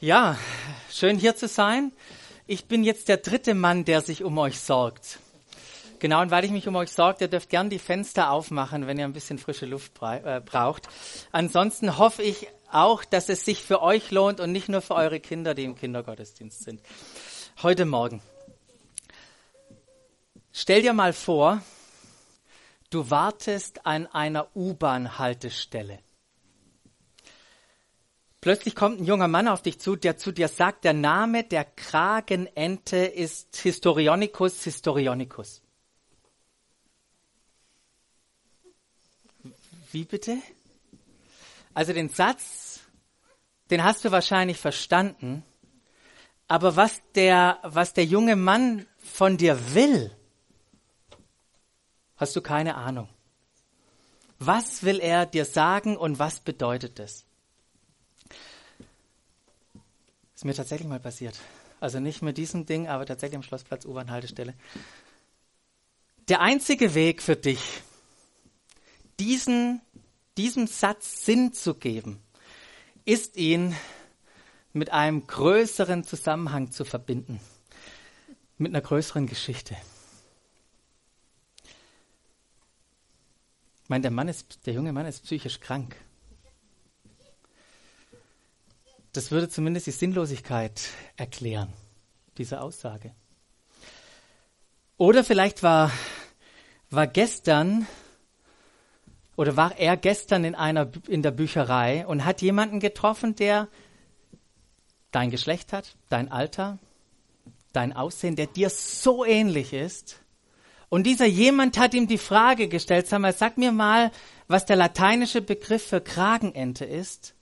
Ja, schön hier zu sein. Ich bin jetzt der dritte Mann, der sich um euch sorgt. Genau, und weil ich mich um euch sorge, ihr dürft gern die Fenster aufmachen, wenn ihr ein bisschen frische Luft äh, braucht. Ansonsten hoffe ich auch, dass es sich für euch lohnt und nicht nur für eure Kinder, die im Kindergottesdienst sind. Heute Morgen. Stell dir mal vor, du wartest an einer U-Bahn-Haltestelle. Plötzlich kommt ein junger Mann auf dich zu, der zu dir sagt, der Name der Kragenente ist Historionicus historionicus. Wie bitte? Also den Satz, den hast du wahrscheinlich verstanden, aber was der, was der junge Mann von dir will, hast du keine Ahnung. Was will er dir sagen und was bedeutet es? Ist mir tatsächlich mal passiert. Also nicht mit diesem Ding, aber tatsächlich am Schlossplatz U-Bahn-Haltestelle. Der einzige Weg für dich, diesen, diesem Satz Sinn zu geben, ist ihn mit einem größeren Zusammenhang zu verbinden. Mit einer größeren Geschichte. Ich meine, der Mann ist, der junge Mann ist psychisch krank. Das würde zumindest die Sinnlosigkeit erklären, diese Aussage. Oder vielleicht war, war gestern oder war er gestern in einer, in der Bücherei und hat jemanden getroffen, der dein Geschlecht hat, dein Alter, dein Aussehen, der dir so ähnlich ist. Und dieser jemand hat ihm die Frage gestellt, sag mal, sag mir mal, was der lateinische Begriff für Kragenente ist.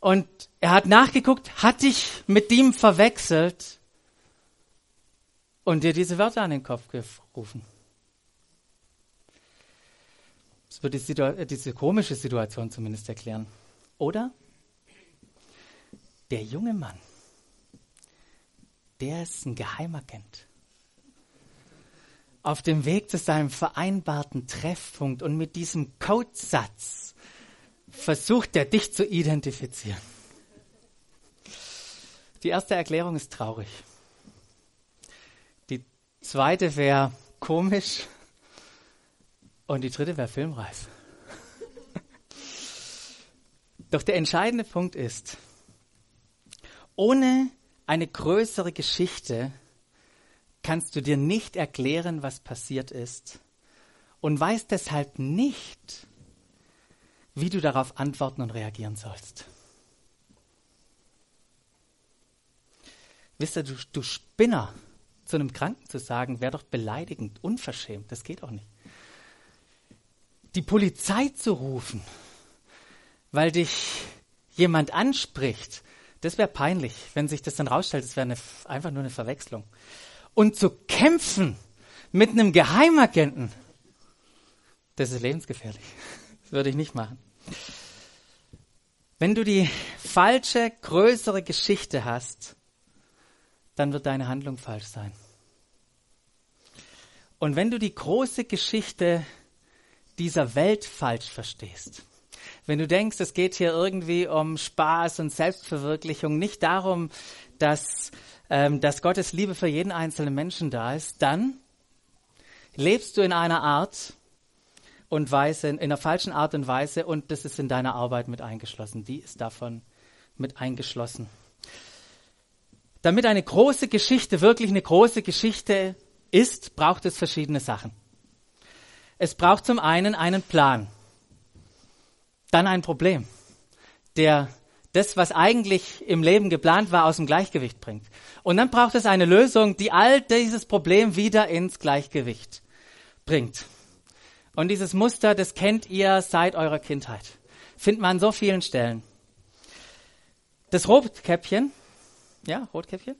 Und er hat nachgeguckt, hat dich mit dem verwechselt und dir diese Wörter an den Kopf gerufen. Das wird die diese komische Situation zumindest erklären. Oder? Der junge Mann, der ist ein Geheimagent. Auf dem Weg zu seinem vereinbarten Treffpunkt und mit diesem Codesatz versucht er dich zu identifizieren. Die erste Erklärung ist traurig. Die zweite wäre komisch und die dritte wäre filmreif. Doch der entscheidende Punkt ist, ohne eine größere Geschichte kannst du dir nicht erklären, was passiert ist und weißt deshalb nicht, wie du darauf antworten und reagieren sollst. Wisst ihr, du, du Spinner, zu einem Kranken zu sagen, wäre doch beleidigend, unverschämt, das geht auch nicht. Die Polizei zu rufen, weil dich jemand anspricht, das wäre peinlich, wenn sich das dann rausstellt, das wäre einfach nur eine Verwechslung. Und zu kämpfen mit einem Geheimagenten, das ist lebensgefährlich. Würde ich nicht machen. Wenn du die falsche, größere Geschichte hast, dann wird deine Handlung falsch sein. Und wenn du die große Geschichte dieser Welt falsch verstehst, wenn du denkst, es geht hier irgendwie um Spaß und Selbstverwirklichung, nicht darum, dass, ähm, dass Gottes Liebe für jeden einzelnen Menschen da ist, dann lebst du in einer Art, und Weise, in einer falschen Art und Weise und das ist in deiner Arbeit mit eingeschlossen. Die ist davon mit eingeschlossen. Damit eine große Geschichte wirklich eine große Geschichte ist, braucht es verschiedene Sachen. Es braucht zum einen einen Plan, dann ein Problem, der das, was eigentlich im Leben geplant war, aus dem Gleichgewicht bringt. Und dann braucht es eine Lösung, die all dieses Problem wieder ins Gleichgewicht bringt. Und dieses Muster, das kennt ihr seit eurer Kindheit. Findet man an so vielen Stellen. Das Rotkäppchen, ja, Rotkäppchen,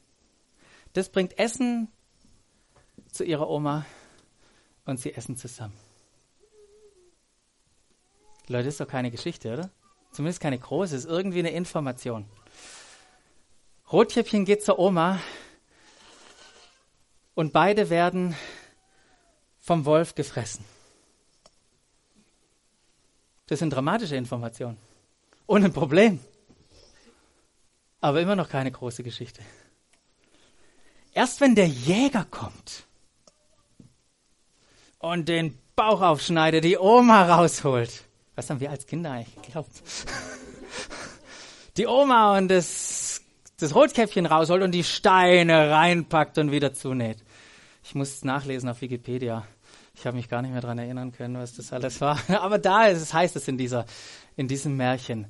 das bringt Essen zu ihrer Oma und sie essen zusammen. Leute, das ist doch keine Geschichte, oder? Zumindest keine große, ist irgendwie eine Information. Rotkäppchen geht zur Oma und beide werden vom Wolf gefressen. Das sind dramatische Informationen. Ohne Problem. aber immer noch keine große Geschichte. Erst wenn der Jäger kommt und den Bauch aufschneidet, die Oma rausholt. Was haben wir als Kinder eigentlich geglaubt? Die Oma und das, das Rotkäppchen rausholt und die Steine reinpackt und wieder zunäht. Ich muss nachlesen auf Wikipedia. Ich habe mich gar nicht mehr daran erinnern können, was das alles war. Aber da ist es, heißt es in, dieser, in diesem Märchen.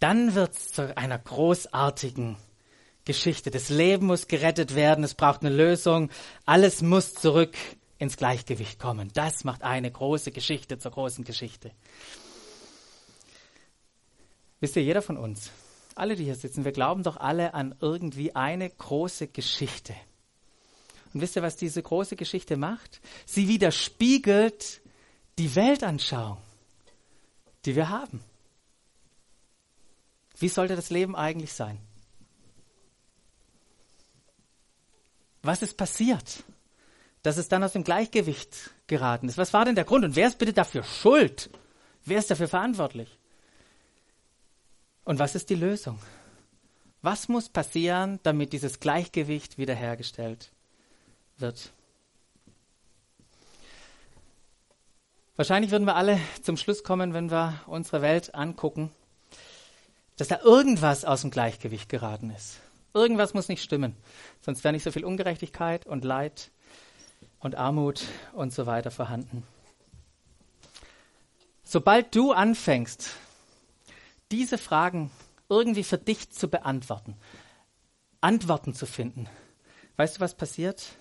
Dann wird es zu einer großartigen Geschichte. Das Leben muss gerettet werden, es braucht eine Lösung, alles muss zurück ins Gleichgewicht kommen. Das macht eine große Geschichte zur großen Geschichte. Wisst ihr, jeder von uns, alle, die hier sitzen, wir glauben doch alle an irgendwie eine große Geschichte. Und wisst ihr, was diese große Geschichte macht? Sie widerspiegelt die Weltanschauung, die wir haben. Wie sollte das Leben eigentlich sein? Was ist passiert, dass es dann aus dem Gleichgewicht geraten ist? Was war denn der Grund? Und wer ist bitte dafür schuld? Wer ist dafür verantwortlich? Und was ist die Lösung? Was muss passieren, damit dieses Gleichgewicht wiederhergestellt wird? Wahrscheinlich würden wir alle zum Schluss kommen, wenn wir unsere Welt angucken, dass da irgendwas aus dem Gleichgewicht geraten ist. Irgendwas muss nicht stimmen, sonst wäre nicht so viel Ungerechtigkeit und Leid und Armut und so weiter vorhanden. Sobald du anfängst, diese Fragen irgendwie für dich zu beantworten, Antworten zu finden, weißt du, was passiert?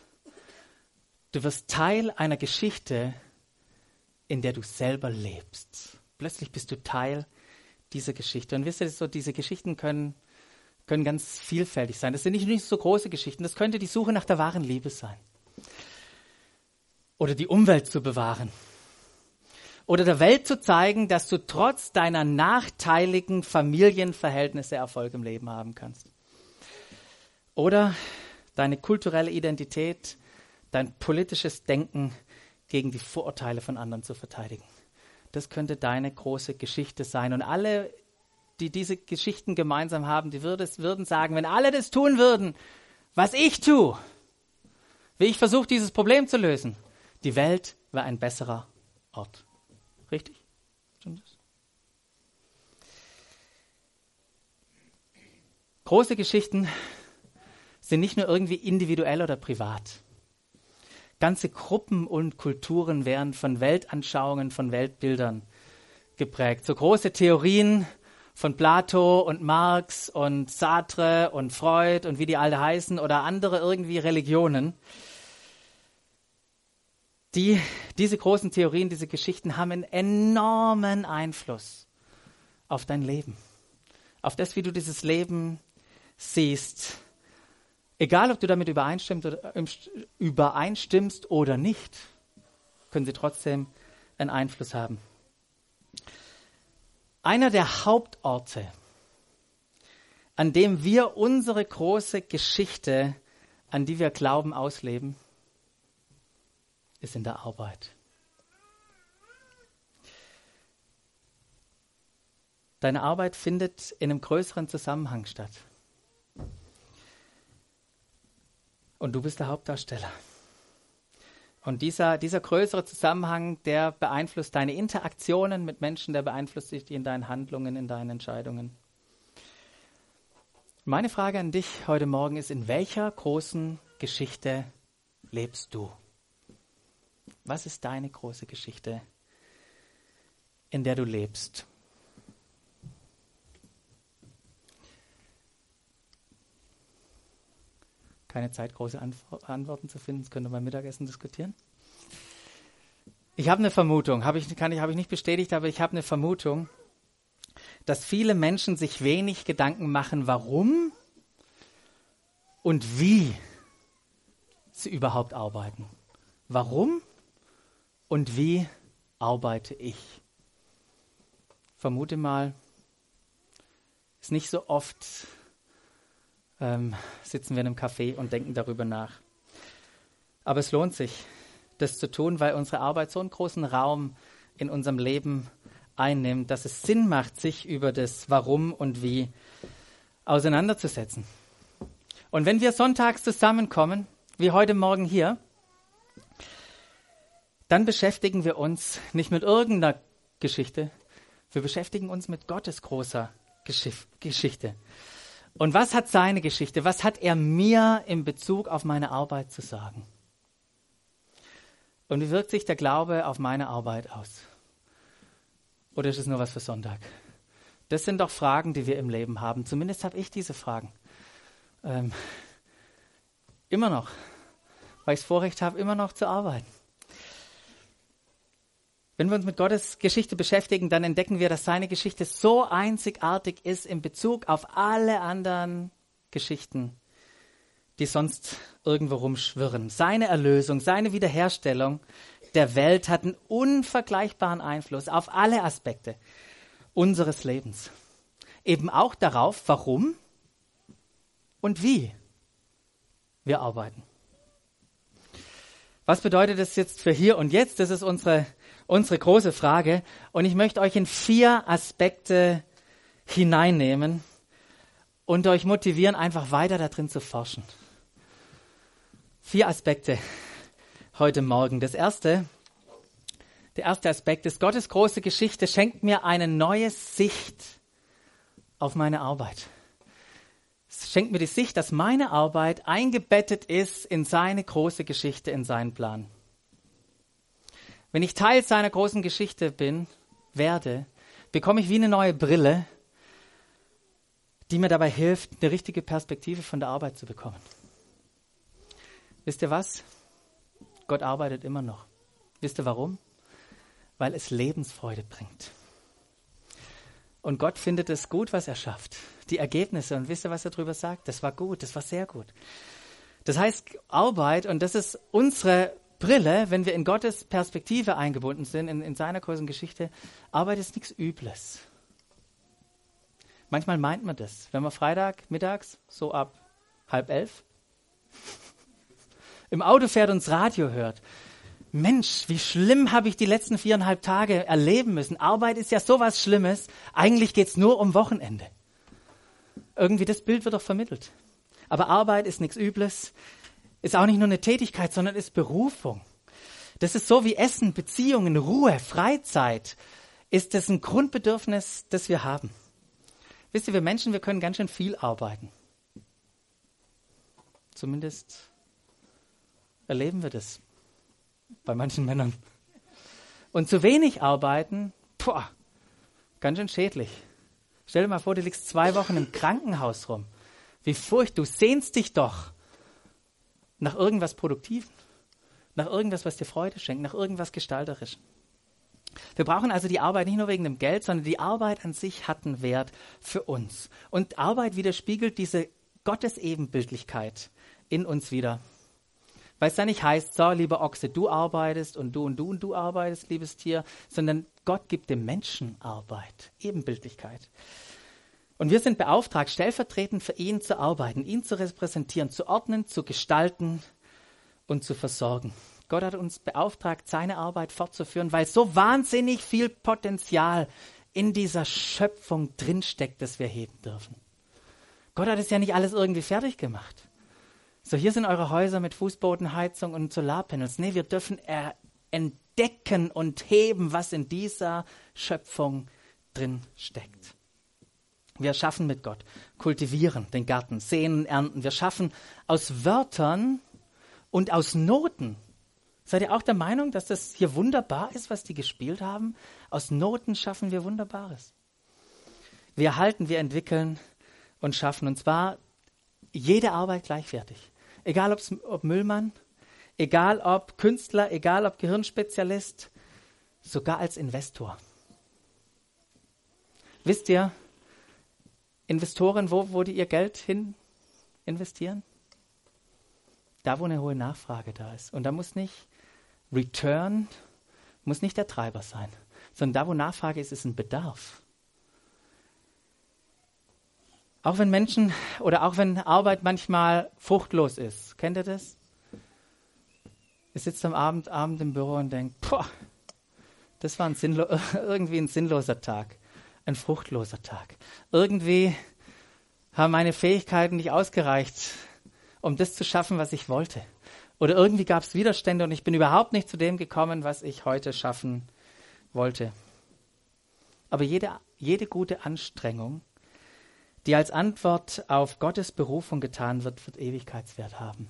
Du wirst Teil einer Geschichte, in der du selber lebst. Plötzlich bist du Teil dieser Geschichte. Und wisst ihr, so diese Geschichten können, können ganz vielfältig sein. Das sind nicht, nicht so große Geschichten. Das könnte die Suche nach der wahren Liebe sein. Oder die Umwelt zu bewahren. Oder der Welt zu zeigen, dass du trotz deiner nachteiligen Familienverhältnisse Erfolg im Leben haben kannst. Oder deine kulturelle Identität, dein politisches Denken gegen die Vorurteile von anderen zu verteidigen. Das könnte deine große Geschichte sein. Und alle, die diese Geschichten gemeinsam haben, die würden sagen, wenn alle das tun würden, was ich tue, wie ich versuche, dieses Problem zu lösen, die Welt wäre ein besserer Ort. Richtig? Stimmt das? Große Geschichten sind nicht nur irgendwie individuell oder privat. Ganze Gruppen und Kulturen werden von Weltanschauungen, von Weltbildern geprägt. So große Theorien von Plato und Marx und Sartre und Freud und wie die alle heißen oder andere irgendwie Religionen. Die, diese großen Theorien, diese Geschichten haben einen enormen Einfluss auf dein Leben, auf das, wie du dieses Leben siehst Egal, ob du damit übereinstimmst oder, ähm, übereinstimmst oder nicht, können sie trotzdem einen Einfluss haben. Einer der Hauptorte, an dem wir unsere große Geschichte, an die wir glauben, ausleben, ist in der Arbeit. Deine Arbeit findet in einem größeren Zusammenhang statt. Und du bist der Hauptdarsteller. Und dieser, dieser größere Zusammenhang, der beeinflusst deine Interaktionen mit Menschen, der beeinflusst dich in deinen Handlungen, in deinen Entscheidungen. Meine Frage an dich heute Morgen ist, in welcher großen Geschichte lebst du? Was ist deine große Geschichte, in der du lebst? Keine Zeit, große Antworten zu finden. Das wir beim Mittagessen diskutieren. Ich habe eine Vermutung, habe ich, ich, habe ich nicht bestätigt, aber ich habe eine Vermutung, dass viele Menschen sich wenig Gedanken machen, warum und wie sie überhaupt arbeiten. Warum und wie arbeite ich? Vermute mal, ist nicht so oft ähm, sitzen wir in einem Café und denken darüber nach. Aber es lohnt sich, das zu tun, weil unsere Arbeit so einen großen Raum in unserem Leben einnimmt, dass es Sinn macht, sich über das Warum und Wie auseinanderzusetzen. Und wenn wir sonntags zusammenkommen, wie heute Morgen hier, dann beschäftigen wir uns nicht mit irgendeiner Geschichte, wir beschäftigen uns mit Gottes großer Geschichte. Und was hat seine Geschichte, was hat er mir in Bezug auf meine Arbeit zu sagen? Und wie wirkt sich der Glaube auf meine Arbeit aus? Oder ist es nur was für Sonntag? Das sind doch Fragen, die wir im Leben haben. Zumindest habe ich diese Fragen. Ähm, immer noch, weil ich das Vorrecht habe, immer noch zu arbeiten. Wenn wir uns mit Gottes Geschichte beschäftigen, dann entdecken wir, dass seine Geschichte so einzigartig ist in Bezug auf alle anderen Geschichten, die sonst irgendwo rumschwirren. Seine Erlösung, seine Wiederherstellung der Welt hat einen unvergleichbaren Einfluss auf alle Aspekte unseres Lebens. Eben auch darauf, warum und wie wir arbeiten. Was bedeutet das jetzt für hier und jetzt? Das ist unsere unsere große Frage. Und ich möchte euch in vier Aspekte hineinnehmen und euch motivieren, einfach weiter darin zu forschen. Vier Aspekte heute Morgen. Das erste, der erste Aspekt ist, Gottes große Geschichte schenkt mir eine neue Sicht auf meine Arbeit. Es schenkt mir die Sicht, dass meine Arbeit eingebettet ist in seine große Geschichte, in seinen Plan. Wenn ich Teil seiner großen Geschichte bin, werde, bekomme ich wie eine neue Brille, die mir dabei hilft, eine richtige Perspektive von der Arbeit zu bekommen. Wisst ihr was? Gott arbeitet immer noch. Wisst ihr warum? Weil es Lebensfreude bringt. Und Gott findet es gut, was er schafft. Die Ergebnisse. Und wisst ihr, was er darüber sagt? Das war gut, das war sehr gut. Das heißt, Arbeit, und das ist unsere Brille, wenn wir in Gottes Perspektive eingebunden sind, in, in seiner großen Geschichte, Arbeit ist nichts Übles. Manchmal meint man das, wenn man Freitag mittags so ab halb elf im Auto fährt und das Radio hört. Mensch, wie schlimm habe ich die letzten viereinhalb Tage erleben müssen. Arbeit ist ja sowas Schlimmes. Eigentlich geht es nur um Wochenende. Irgendwie das Bild wird doch vermittelt. Aber Arbeit ist nichts Übles ist auch nicht nur eine Tätigkeit, sondern ist Berufung. Das ist so wie Essen, Beziehungen, Ruhe, Freizeit. Ist das ein Grundbedürfnis, das wir haben? Wisst ihr, wir Menschen, wir können ganz schön viel arbeiten. Zumindest erleben wir das bei manchen Männern. Und zu wenig arbeiten, boah, ganz schön schädlich. Stell dir mal vor, du liegst zwei Wochen im Krankenhaus rum. Wie furcht, du sehnst dich doch nach irgendwas Produktivem, nach irgendwas, was dir Freude schenkt, nach irgendwas Gestalterischem. Wir brauchen also die Arbeit nicht nur wegen dem Geld, sondern die Arbeit an sich hat einen Wert für uns. Und Arbeit widerspiegelt diese Gottesebenbildlichkeit in uns wieder. Weil es da nicht heißt, so, lieber Ochse, du arbeitest und du und du und du arbeitest, liebes Tier, sondern Gott gibt dem Menschen Arbeit, Ebenbildlichkeit. Und wir sind beauftragt, stellvertretend für ihn zu arbeiten, ihn zu repräsentieren, zu ordnen, zu gestalten und zu versorgen. Gott hat uns beauftragt, seine Arbeit fortzuführen, weil so wahnsinnig viel Potenzial in dieser Schöpfung drinsteckt, das wir heben dürfen. Gott hat es ja nicht alles irgendwie fertig gemacht. So, hier sind eure Häuser mit Fußbodenheizung und Solarpanels. Nee, wir dürfen entdecken und heben, was in dieser Schöpfung drin steckt. Wir schaffen mit Gott, kultivieren den Garten, säen, ernten. Wir schaffen aus Wörtern und aus Noten. Seid ihr auch der Meinung, dass das hier wunderbar ist, was die gespielt haben? Aus Noten schaffen wir Wunderbares. Wir erhalten, wir entwickeln und schaffen. Und zwar jede Arbeit gleichwertig. Egal ob Müllmann, egal ob Künstler, egal ob Gehirnspezialist, sogar als Investor. Wisst ihr, Investoren, wo, wo ihr Geld hin investieren? Da, wo eine hohe Nachfrage da ist. Und da muss nicht Return, muss nicht der Treiber sein, sondern da, wo Nachfrage ist, ist ein Bedarf. Auch wenn Menschen oder auch wenn Arbeit manchmal fruchtlos ist. Kennt ihr das? Ihr sitzt am Abend, Abend im Büro und denkt, boah, das war ein irgendwie ein sinnloser Tag ein fruchtloser Tag. Irgendwie haben meine Fähigkeiten nicht ausgereicht, um das zu schaffen, was ich wollte. Oder irgendwie gab es Widerstände und ich bin überhaupt nicht zu dem gekommen, was ich heute schaffen wollte. Aber jede, jede gute Anstrengung, die als Antwort auf Gottes Berufung getan wird, wird Ewigkeitswert haben.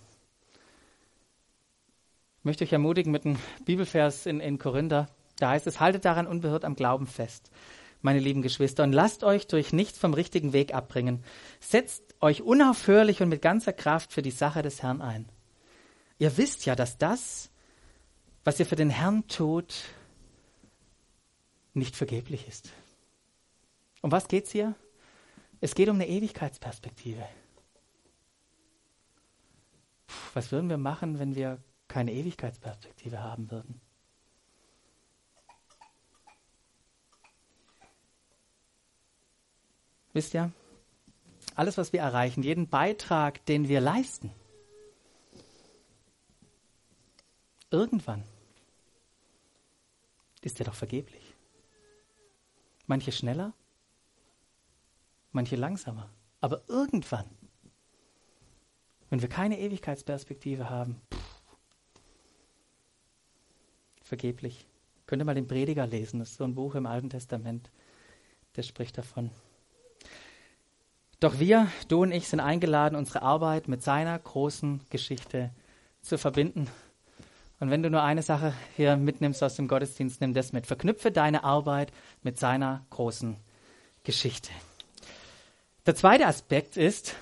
Ich möchte euch ermutigen mit einem Bibelvers in, in Korinther. Da heißt es, haltet daran unbehört am Glauben fest, meine lieben Geschwister, und lasst euch durch nichts vom richtigen Weg abbringen. Setzt euch unaufhörlich und mit ganzer Kraft für die Sache des Herrn ein. Ihr wisst ja, dass das, was ihr für den Herrn tut, nicht vergeblich ist. Um was geht's hier? Es geht um eine Ewigkeitsperspektive. Puh, was würden wir machen, wenn wir keine Ewigkeitsperspektive haben würden? Wisst ihr, alles, was wir erreichen, jeden Beitrag, den wir leisten, irgendwann ist er doch vergeblich. Manche schneller, manche langsamer. Aber irgendwann, wenn wir keine Ewigkeitsperspektive haben, vergeblich. Könnt ihr mal den Prediger lesen, das ist so ein Buch im Alten Testament, der spricht davon. Doch wir, du und ich, sind eingeladen, unsere Arbeit mit seiner großen Geschichte zu verbinden. Und wenn du nur eine Sache hier mitnimmst aus dem Gottesdienst, nimm das mit. Verknüpfe deine Arbeit mit seiner großen Geschichte. Der zweite Aspekt ist,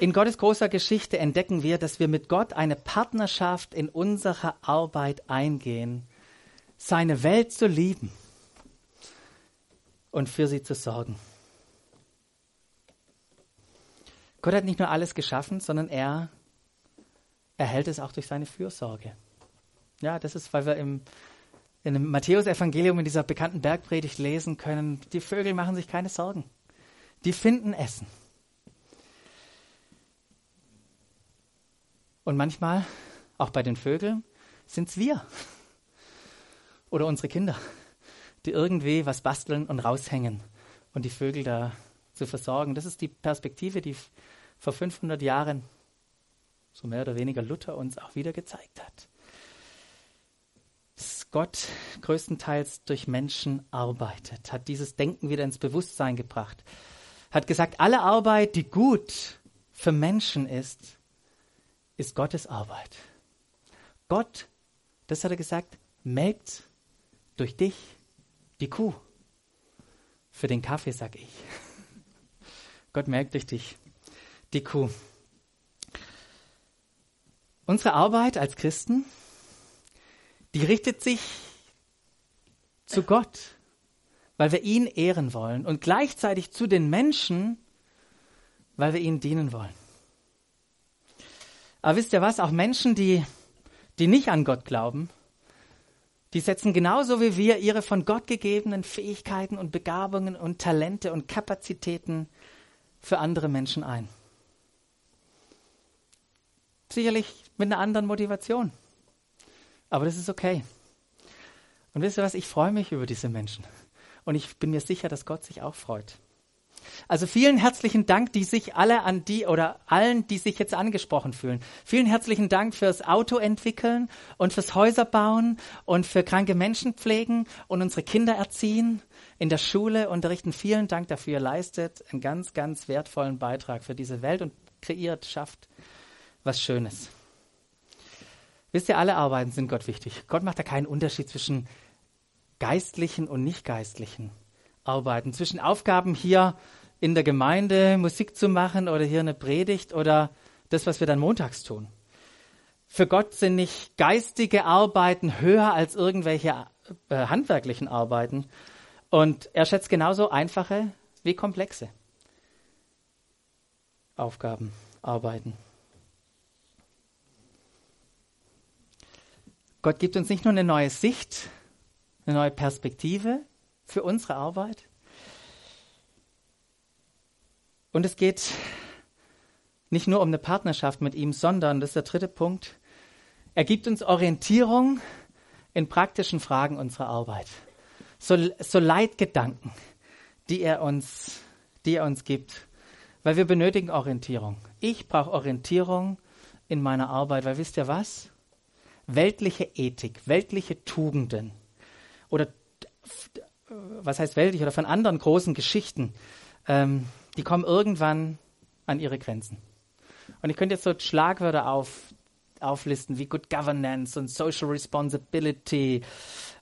in Gottes großer Geschichte entdecken wir, dass wir mit Gott eine Partnerschaft in unserer Arbeit eingehen, seine Welt zu lieben und für sie zu sorgen. Gott hat nicht nur alles geschaffen, sondern er erhält es auch durch seine Fürsorge. Ja, das ist, weil wir im, in dem Matthäusevangelium in dieser bekannten Bergpredigt lesen können, die Vögel machen sich keine Sorgen. Die finden Essen. Und manchmal, auch bei den Vögeln, sind es wir oder unsere Kinder, die irgendwie was basteln und raushängen und die Vögel da zu versorgen. Das ist die Perspektive, die vor 500 Jahren so mehr oder weniger Luther uns auch wieder gezeigt hat. Dass Gott größtenteils durch Menschen arbeitet, hat dieses Denken wieder ins Bewusstsein gebracht, hat gesagt, alle Arbeit, die gut für Menschen ist, ist Gottes Arbeit. Gott, das hat er gesagt, melkt durch dich die Kuh. Für den Kaffee sag ich. Gott melkt durch dich die Kuh. Unsere Arbeit als Christen, die richtet sich zu Gott, weil wir ihn ehren wollen und gleichzeitig zu den Menschen, weil wir ihnen dienen wollen. Aber wisst ihr was? Auch Menschen, die, die nicht an Gott glauben, die setzen genauso wie wir ihre von Gott gegebenen Fähigkeiten und Begabungen und Talente und Kapazitäten für andere Menschen ein. Sicherlich mit einer anderen Motivation. Aber das ist okay. Und wisst ihr was? Ich freue mich über diese Menschen. Und ich bin mir sicher, dass Gott sich auch freut. Also vielen herzlichen Dank, die sich alle an die oder allen, die sich jetzt angesprochen fühlen. Vielen herzlichen Dank fürs Auto entwickeln und fürs Häuserbauen und für kranke Menschen pflegen und unsere Kinder erziehen, in der Schule unterrichten. Vielen Dank dafür. Ihr leistet einen ganz, ganz wertvollen Beitrag für diese Welt und kreiert, schafft was Schönes. Wisst ihr, alle Arbeiten sind Gott wichtig. Gott macht da keinen Unterschied zwischen geistlichen und nicht geistlichen Arbeiten, zwischen Aufgaben hier in der Gemeinde Musik zu machen oder hier eine Predigt oder das, was wir dann montags tun. Für Gott sind nicht geistige Arbeiten höher als irgendwelche äh, handwerklichen Arbeiten. Und er schätzt genauso einfache wie komplexe Aufgaben, Arbeiten. Gott gibt uns nicht nur eine neue Sicht, eine neue Perspektive für unsere Arbeit. Und es geht nicht nur um eine Partnerschaft mit ihm, sondern, das ist der dritte Punkt, er gibt uns Orientierung in praktischen Fragen unserer Arbeit. So, so Leitgedanken, die er uns die er uns gibt, weil wir benötigen Orientierung. Ich brauche Orientierung in meiner Arbeit, weil wisst ihr was? Weltliche Ethik, weltliche Tugenden oder was heißt weltlich oder von anderen großen Geschichten, ähm, die kommen irgendwann an ihre Grenzen. Und ich könnte jetzt so Schlagwörter auf, auflisten wie Good Governance und Social Responsibility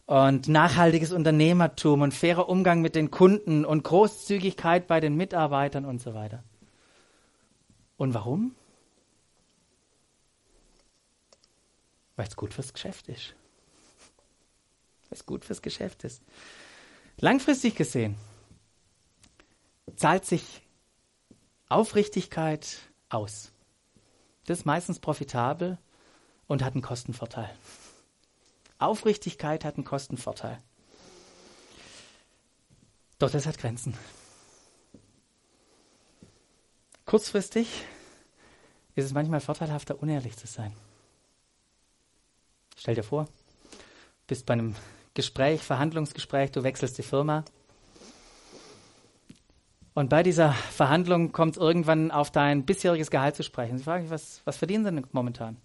und nachhaltiges Unternehmertum und fairer Umgang mit den Kunden und Großzügigkeit bei den Mitarbeitern und so weiter. Und warum? Weil es gut fürs Geschäft ist. Weil es gut fürs Geschäft ist. Langfristig gesehen zahlt sich Aufrichtigkeit aus. Das ist meistens profitabel und hat einen Kostenvorteil. Aufrichtigkeit hat einen Kostenvorteil. Doch das hat Grenzen. Kurzfristig ist es manchmal vorteilhafter, unehrlich zu sein. Stell dir vor, bist bei einem Gespräch, Verhandlungsgespräch, du wechselst die Firma. Und bei dieser Verhandlung kommt es irgendwann auf dein bisheriges Gehalt zu sprechen. Sie fragen dich, was, was verdienen sie denn momentan?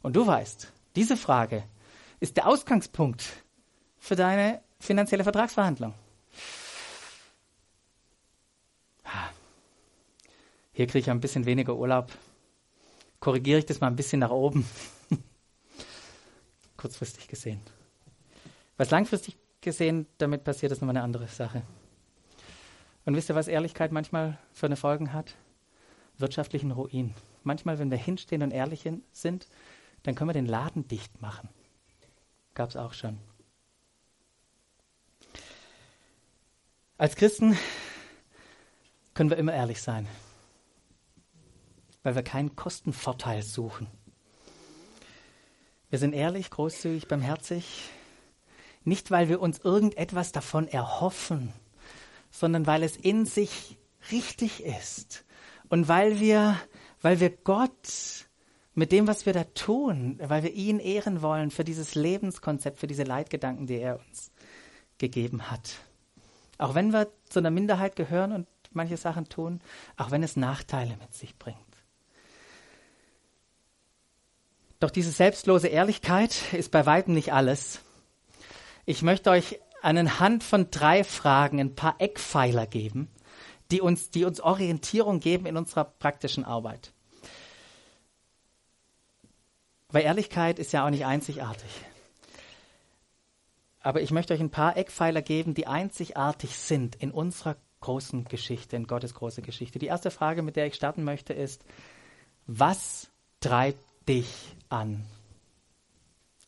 Und du weißt, diese Frage ist der Ausgangspunkt für deine finanzielle Vertragsverhandlung. Hier kriege ich ein bisschen weniger Urlaub. Korrigiere ich das mal ein bisschen nach oben. Kurzfristig gesehen. Was langfristig gesehen damit passiert, ist nochmal eine andere Sache. Und wisst ihr, was Ehrlichkeit manchmal für eine Folgen hat? Wirtschaftlichen Ruin. Manchmal, wenn wir hinstehen und ehrlich sind, dann können wir den Laden dicht machen. Gab es auch schon. Als Christen können wir immer ehrlich sein, weil wir keinen Kostenvorteil suchen. Wir sind ehrlich, großzügig, barmherzig, nicht weil wir uns irgendetwas davon erhoffen, sondern weil es in sich richtig ist und weil wir, weil wir Gott mit dem, was wir da tun, weil wir ihn ehren wollen für dieses Lebenskonzept, für diese Leitgedanken, die er uns gegeben hat. Auch wenn wir zu einer Minderheit gehören und manche Sachen tun, auch wenn es Nachteile mit sich bringt. Doch diese selbstlose Ehrlichkeit ist bei weitem nicht alles. Ich möchte euch anhand von drei Fragen ein paar Eckpfeiler geben, die uns, die uns Orientierung geben in unserer praktischen Arbeit. Weil Ehrlichkeit ist ja auch nicht einzigartig. Aber ich möchte euch ein paar Eckpfeiler geben, die einzigartig sind in unserer großen Geschichte, in Gottes große Geschichte. Die erste Frage, mit der ich starten möchte, ist, was treibt dich an?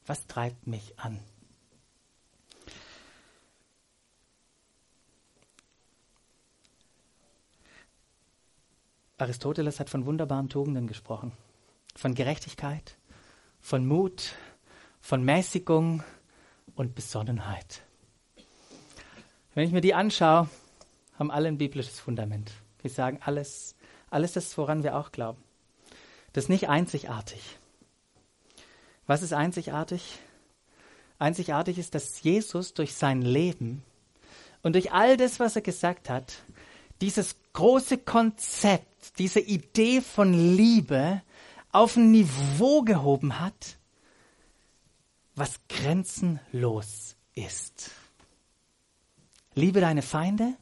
Was treibt mich an? Aristoteles hat von wunderbaren Tugenden gesprochen, von Gerechtigkeit, von Mut, von Mäßigung und Besonnenheit. Wenn ich mir die anschaue, haben alle ein biblisches Fundament. Ich sagen, alles, alles das, woran wir auch glauben. Das ist nicht einzigartig. Was ist einzigartig? Einzigartig ist, dass Jesus durch sein Leben und durch all das, was er gesagt hat, dieses große Konzept, diese Idee von Liebe auf ein Niveau gehoben hat, was grenzenlos ist. Liebe deine Feinde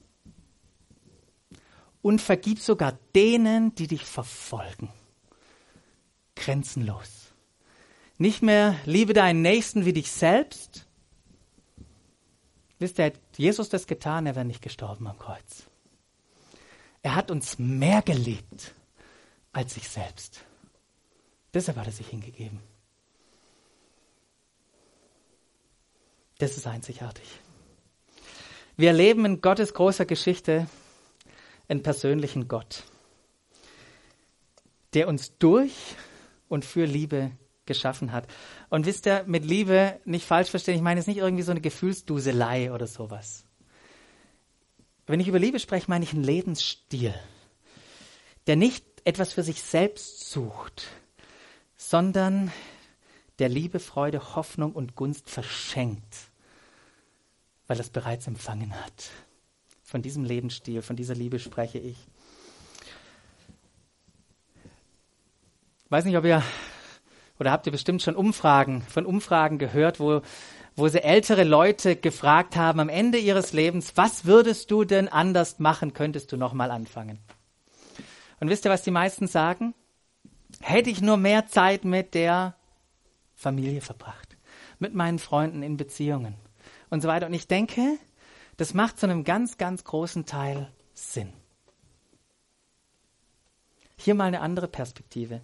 und vergib sogar denen, die dich verfolgen. Grenzenlos. Nicht mehr liebe deinen Nächsten wie dich selbst. Wisst ihr, hat Jesus das getan, er wäre nicht gestorben am Kreuz. Er hat uns mehr geliebt als sich selbst. Deshalb hat er sich hingegeben. Das ist einzigartig. Wir erleben in Gottes großer Geschichte einen persönlichen Gott, der uns durch und für Liebe geschaffen hat. Und wisst ihr, mit Liebe nicht falsch verstehen, ich meine es nicht irgendwie so eine Gefühlsduselei oder sowas. Wenn ich über Liebe spreche, meine ich einen Lebensstil, der nicht etwas für sich selbst sucht, sondern der Liebe, Freude, Hoffnung und Gunst verschenkt, weil er es bereits empfangen hat. Von diesem Lebensstil, von dieser Liebe spreche ich. weiß nicht, ob ihr oder habt ihr bestimmt schon Umfragen, von Umfragen gehört, wo, wo sie ältere Leute gefragt haben am Ende ihres Lebens, was würdest du denn anders machen, könntest du nochmal anfangen? Und wisst ihr, was die meisten sagen? Hätte ich nur mehr Zeit mit der Familie verbracht, mit meinen Freunden in Beziehungen und so weiter. Und ich denke, das macht zu einem ganz, ganz großen Teil Sinn. Hier mal eine andere Perspektive.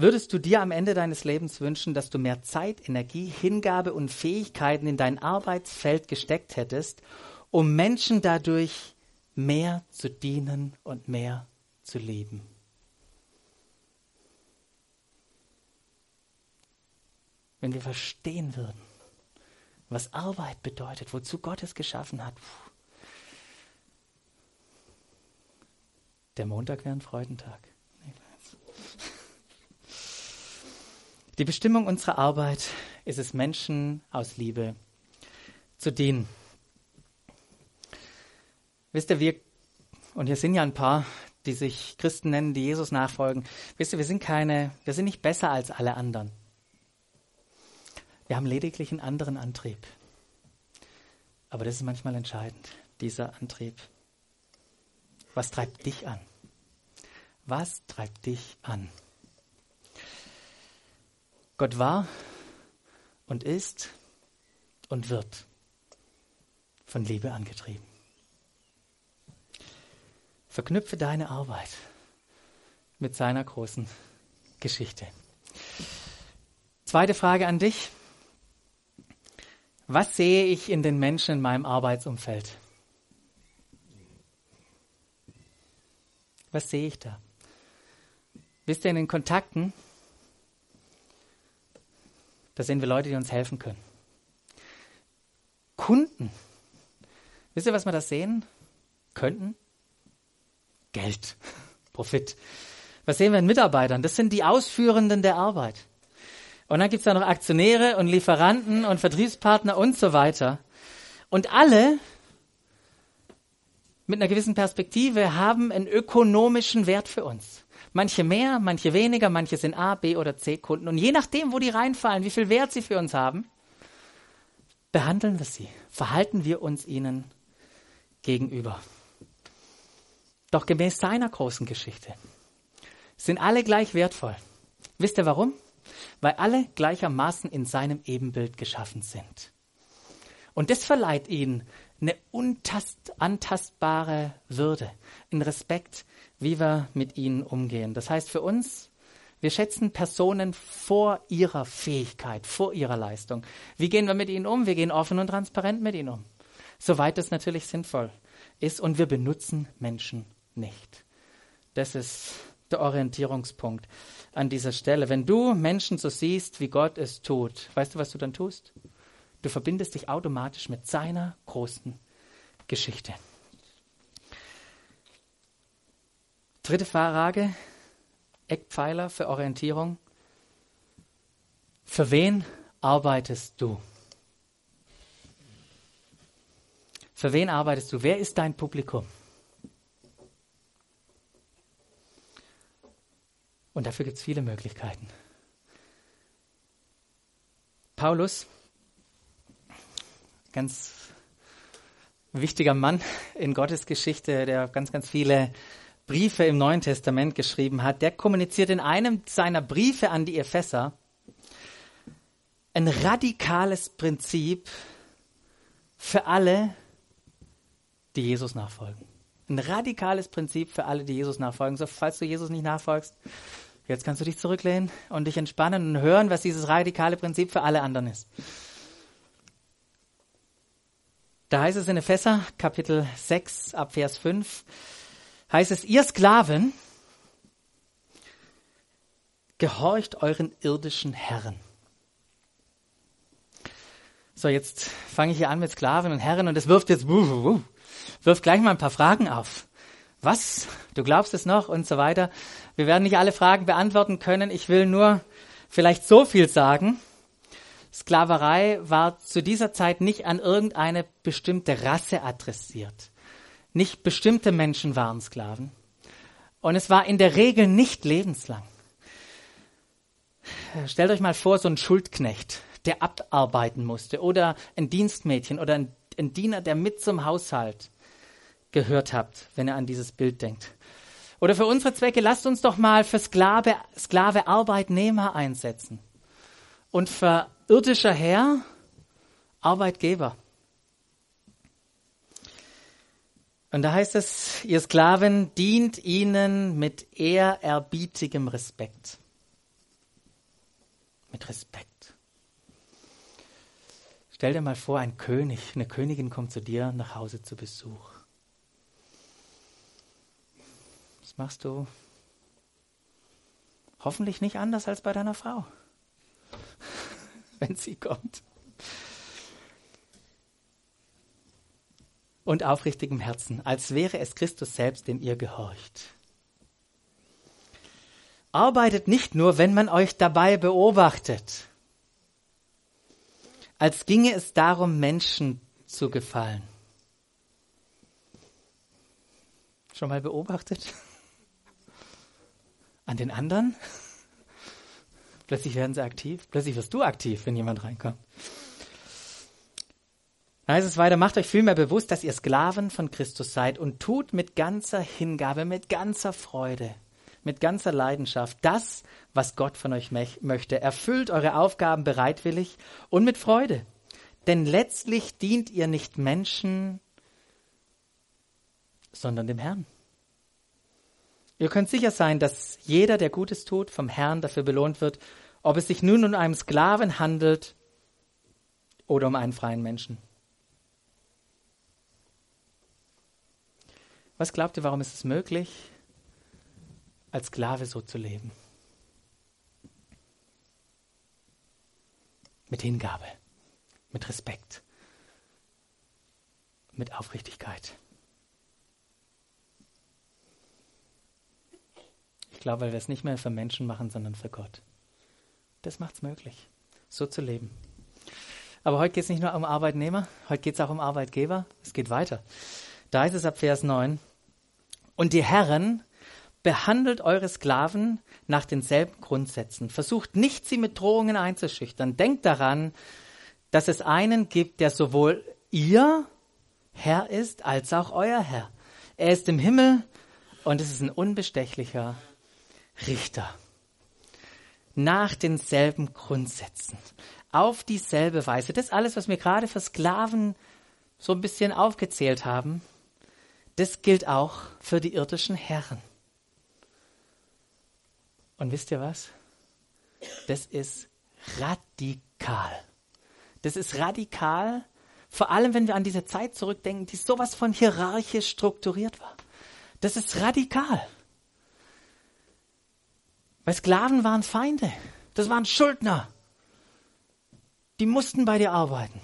Würdest du dir am Ende deines Lebens wünschen, dass du mehr Zeit, Energie, Hingabe und Fähigkeiten in dein Arbeitsfeld gesteckt hättest, um Menschen dadurch mehr zu dienen und mehr zu lieben? Wenn wir verstehen würden, was Arbeit bedeutet, wozu Gott es geschaffen hat. Der Montag wäre ein Freudentag. Die Bestimmung unserer Arbeit ist es, Menschen aus Liebe zu dienen. Wisst ihr, wir, und hier sind ja ein paar, die sich Christen nennen, die Jesus nachfolgen. Wisst ihr, wir sind keine, wir sind nicht besser als alle anderen. Wir haben lediglich einen anderen Antrieb. Aber das ist manchmal entscheidend, dieser Antrieb. Was treibt dich an? Was treibt dich an? Gott war und ist und wird von Liebe angetrieben. Verknüpfe deine Arbeit mit seiner großen Geschichte. Zweite Frage an dich. Was sehe ich in den Menschen in meinem Arbeitsumfeld? Was sehe ich da? Wisst ihr, in den Kontakten da sehen wir Leute, die uns helfen können. Kunden. Wisst ihr, was wir da sehen könnten? Geld, Profit. Was sehen wir in Mitarbeitern? Das sind die Ausführenden der Arbeit. Und dann gibt es da noch Aktionäre und Lieferanten und Vertriebspartner und so weiter. Und alle mit einer gewissen Perspektive haben einen ökonomischen Wert für uns. Manche mehr, manche weniger, manche sind A, B oder C Kunden. Und je nachdem, wo die reinfallen, wie viel Wert sie für uns haben, behandeln wir sie, verhalten wir uns ihnen gegenüber. Doch gemäß seiner großen Geschichte sind alle gleich wertvoll. Wisst ihr warum? Weil alle gleichermaßen in seinem Ebenbild geschaffen sind. Und das verleiht ihnen eine unantastbare Würde, einen Respekt, wie wir mit ihnen umgehen. Das heißt für uns, wir schätzen Personen vor ihrer Fähigkeit, vor ihrer Leistung. Wie gehen wir mit ihnen um? Wir gehen offen und transparent mit ihnen um. Soweit es natürlich sinnvoll ist. Und wir benutzen Menschen nicht. Das ist der Orientierungspunkt an dieser Stelle. Wenn du Menschen so siehst, wie Gott es tut, weißt du, was du dann tust? Du verbindest dich automatisch mit seiner großen Geschichte. Dritte Frage, Eckpfeiler für Orientierung. Für wen arbeitest du? Für wen arbeitest du? Wer ist dein Publikum? Und dafür gibt es viele Möglichkeiten. Paulus, ganz wichtiger Mann in Gottes Geschichte, der ganz, ganz viele Briefe im Neuen Testament geschrieben hat, der kommuniziert in einem seiner Briefe an die Epheser ein radikales Prinzip für alle, die Jesus nachfolgen. Ein radikales Prinzip für alle, die Jesus nachfolgen. So, falls du Jesus nicht nachfolgst, jetzt kannst du dich zurücklehnen und dich entspannen und hören, was dieses radikale Prinzip für alle anderen ist. Da heißt es in Epheser, Kapitel 6, ab Vers 5, heißt es, ihr Sklaven, gehorcht euren irdischen Herren. So, jetzt fange ich hier an mit Sklaven und Herren und es wirft jetzt, wirft gleich mal ein paar Fragen auf. Was? Du glaubst es noch? Und so weiter. Wir werden nicht alle Fragen beantworten können. Ich will nur vielleicht so viel sagen. Sklaverei war zu dieser Zeit nicht an irgendeine bestimmte Rasse adressiert. Nicht bestimmte Menschen waren Sklaven. Und es war in der Regel nicht lebenslang. Stellt euch mal vor, so ein Schuldknecht, der abarbeiten musste, oder ein Dienstmädchen oder ein, ein Diener, der mit zum Haushalt gehört habt, wenn ihr an dieses Bild denkt. Oder für unsere Zwecke, lasst uns doch mal für Sklave, Sklave Arbeitnehmer einsetzen. Und für irdischer Herr Arbeitgeber. Und da heißt es, ihr Sklaven dient ihnen mit ehrerbietigem Respekt. Mit Respekt. Stell dir mal vor, ein König, eine Königin kommt zu dir nach Hause zu Besuch. Was machst du? Hoffentlich nicht anders als bei deiner Frau, wenn sie kommt. Und aufrichtigem Herzen, als wäre es Christus selbst, dem ihr gehorcht. Arbeitet nicht nur, wenn man euch dabei beobachtet, als ginge es darum, Menschen zu gefallen. Schon mal beobachtet? An den anderen? Plötzlich werden sie aktiv. Plötzlich wirst du aktiv, wenn jemand reinkommt. Da heißt es weiter, macht euch vielmehr bewusst, dass ihr Sklaven von Christus seid und tut mit ganzer Hingabe, mit ganzer Freude, mit ganzer Leidenschaft das, was Gott von euch möchte. Erfüllt eure Aufgaben bereitwillig und mit Freude. Denn letztlich dient ihr nicht Menschen, sondern dem Herrn. Ihr könnt sicher sein, dass jeder, der Gutes tut, vom Herrn dafür belohnt wird, ob es sich nun um einen Sklaven handelt oder um einen freien Menschen. Was glaubt ihr, warum ist es möglich, als Sklave so zu leben? Mit Hingabe, mit Respekt, mit Aufrichtigkeit. Ich glaube, weil wir es nicht mehr für Menschen machen, sondern für Gott. Das macht es möglich, so zu leben. Aber heute geht es nicht nur um Arbeitnehmer, heute geht es auch um Arbeitgeber. Es geht weiter. Da ist es ab Vers 9. Und die Herren behandelt eure Sklaven nach denselben Grundsätzen. Versucht nicht, sie mit Drohungen einzuschüchtern. Denkt daran, dass es einen gibt, der sowohl ihr Herr ist, als auch euer Herr. Er ist im Himmel und es ist ein unbestechlicher Richter. Nach denselben Grundsätzen. Auf dieselbe Weise. Das alles, was wir gerade für Sklaven so ein bisschen aufgezählt haben, das gilt auch für die irdischen Herren. Und wisst ihr was? Das ist radikal. Das ist radikal, vor allem wenn wir an diese Zeit zurückdenken, die sowas von hierarchisch strukturiert war. Das ist radikal. Weil Sklaven waren Feinde. Das waren Schuldner. Die mussten bei dir arbeiten.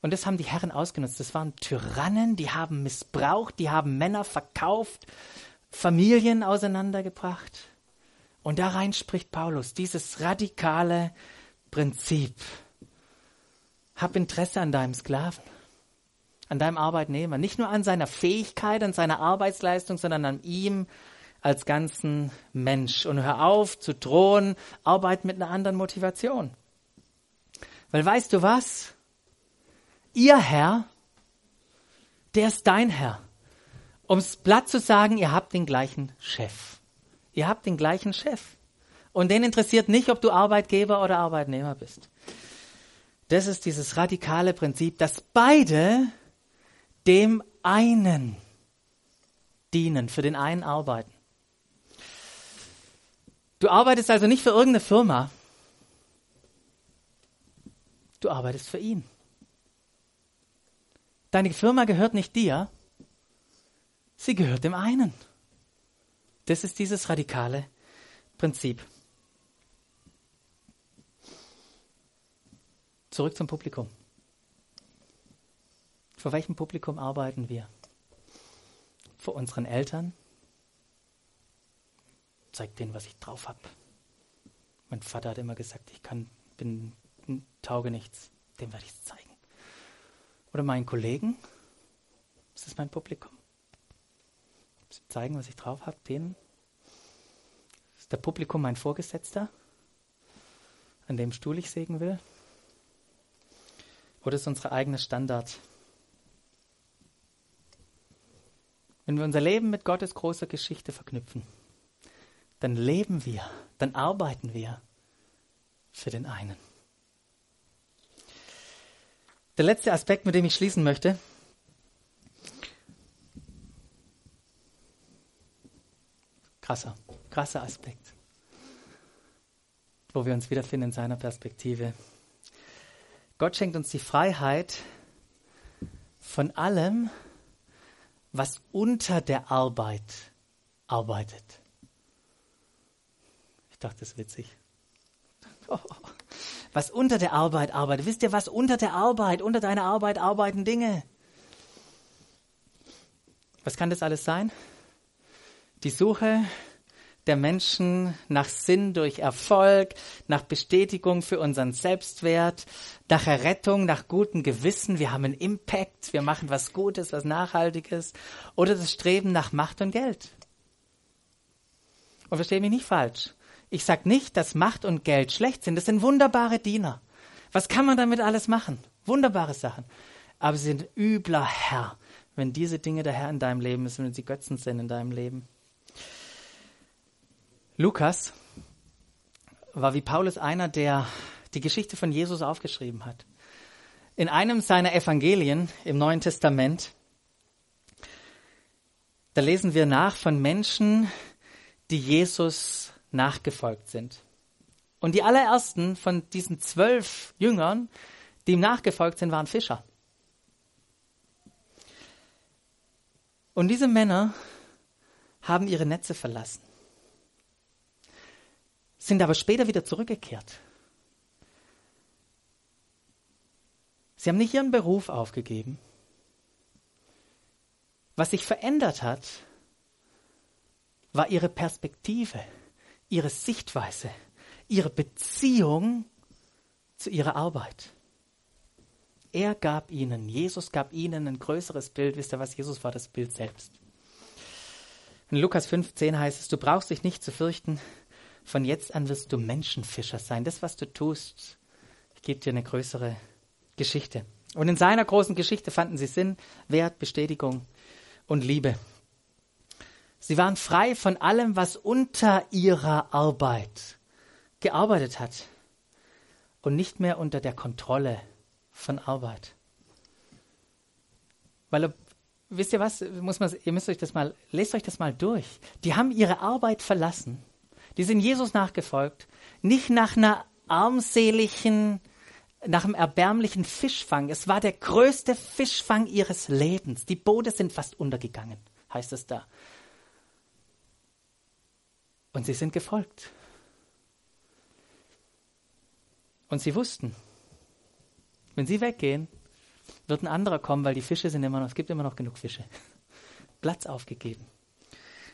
Und das haben die Herren ausgenutzt. Das waren Tyrannen, die haben missbraucht, die haben Männer verkauft, Familien auseinandergebracht. Und da rein spricht Paulus, dieses radikale Prinzip. Hab Interesse an deinem Sklaven, an deinem Arbeitnehmer. Nicht nur an seiner Fähigkeit, an seiner Arbeitsleistung, sondern an ihm als ganzen Mensch. Und hör auf zu drohen, arbeit mit einer anderen Motivation. Weil weißt du was? Ihr Herr, der ist dein Herr. Ums Blatt zu sagen, ihr habt den gleichen Chef. Ihr habt den gleichen Chef. Und den interessiert nicht, ob du Arbeitgeber oder Arbeitnehmer bist. Das ist dieses radikale Prinzip, dass beide dem einen dienen, für den einen arbeiten. Du arbeitest also nicht für irgendeine Firma. Du arbeitest für ihn. Deine Firma gehört nicht dir, sie gehört dem einen. Das ist dieses radikale Prinzip. Zurück zum Publikum. Vor welchem Publikum arbeiten wir? Vor unseren Eltern, zeig denen, was ich drauf habe. Mein Vater hat immer gesagt, ich kann, bin tauge nichts, dem werde ich es zeigen. Oder meinen Kollegen, ist das mein Publikum? Sie zeigen, was ich drauf habe, denen. Ist der Publikum mein Vorgesetzter, an dem Stuhl ich sägen will? Oder ist unsere eigene Standard? Wenn wir unser Leben mit Gottes großer Geschichte verknüpfen, dann leben wir, dann arbeiten wir für den einen. Der letzte Aspekt, mit dem ich schließen möchte, krasser, krasser Aspekt, wo wir uns wiederfinden in seiner Perspektive. Gott schenkt uns die Freiheit von allem, was unter der Arbeit arbeitet. Ich dachte, das ist witzig. Oh, was unter der Arbeit arbeitet. Wisst ihr, was unter der Arbeit, unter deiner Arbeit arbeiten Dinge? Was kann das alles sein? Die Suche der Menschen nach Sinn durch Erfolg, nach Bestätigung für unseren Selbstwert, nach Errettung, nach gutem Gewissen. Wir haben einen Impact, wir machen was Gutes, was Nachhaltiges. Oder das Streben nach Macht und Geld. Und verstehe mich nicht falsch. Ich sage nicht, dass Macht und Geld schlecht sind. Das sind wunderbare Diener. Was kann man damit alles machen? Wunderbare Sachen. Aber sie sind übler Herr, wenn diese Dinge der Herr in deinem Leben ist, wenn sie Götzen sind in deinem Leben. Lukas war wie Paulus einer, der die Geschichte von Jesus aufgeschrieben hat. In einem seiner Evangelien im Neuen Testament, da lesen wir nach von Menschen, die Jesus nachgefolgt sind. Und die allerersten von diesen zwölf Jüngern, die ihm nachgefolgt sind, waren Fischer. Und diese Männer haben ihre Netze verlassen, sind aber später wieder zurückgekehrt. Sie haben nicht ihren Beruf aufgegeben. Was sich verändert hat, war ihre Perspektive ihre Sichtweise, ihre Beziehung zu ihrer Arbeit. Er gab ihnen, Jesus gab ihnen ein größeres Bild. Wisst ihr was? Jesus war das Bild selbst. In Lukas 15 heißt es, du brauchst dich nicht zu fürchten, von jetzt an wirst du Menschenfischer sein. Das, was du tust, gibt dir eine größere Geschichte. Und in seiner großen Geschichte fanden sie Sinn, Wert, Bestätigung und Liebe. Sie waren frei von allem, was unter ihrer Arbeit gearbeitet hat und nicht mehr unter der Kontrolle von Arbeit. Weil, wisst ihr was, muss man, ihr müsst euch das mal, lest euch das mal durch. Die haben ihre Arbeit verlassen. Die sind Jesus nachgefolgt. Nicht nach einer armseligen, nach einem erbärmlichen Fischfang. Es war der größte Fischfang ihres Lebens. Die Boote sind fast untergegangen, heißt es da. Und sie sind gefolgt. Und sie wussten, wenn sie weggehen, wird ein anderer kommen, weil die Fische sind immer noch, es gibt immer noch genug Fische. Platz aufgegeben.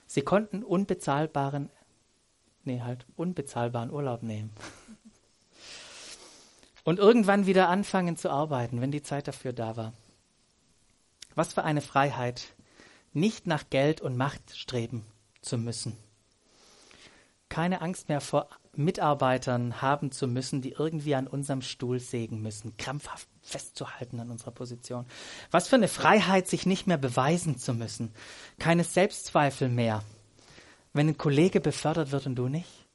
Sie konnten unbezahlbaren, nee, halt, unbezahlbaren Urlaub nehmen. Und irgendwann wieder anfangen zu arbeiten, wenn die Zeit dafür da war. Was für eine Freiheit, nicht nach Geld und Macht streben zu müssen keine Angst mehr vor Mitarbeitern haben zu müssen, die irgendwie an unserem Stuhl sägen müssen, krampfhaft festzuhalten an unserer Position. Was für eine Freiheit, sich nicht mehr beweisen zu müssen. Keine Selbstzweifel mehr, wenn ein Kollege befördert wird und du nicht.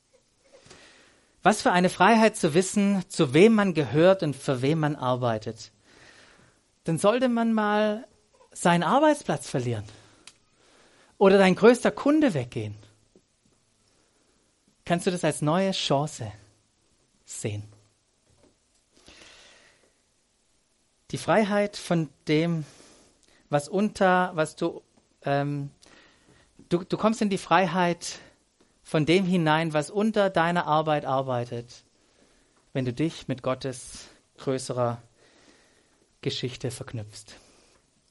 Was für eine Freiheit zu wissen, zu wem man gehört und für wen man arbeitet. Dann sollte man mal seinen Arbeitsplatz verlieren oder dein größter Kunde weggehen kannst du das als neue Chance sehen. Die Freiheit von dem, was unter, was du, ähm, du, du kommst in die Freiheit von dem hinein, was unter deiner Arbeit arbeitet, wenn du dich mit Gottes größerer Geschichte verknüpfst.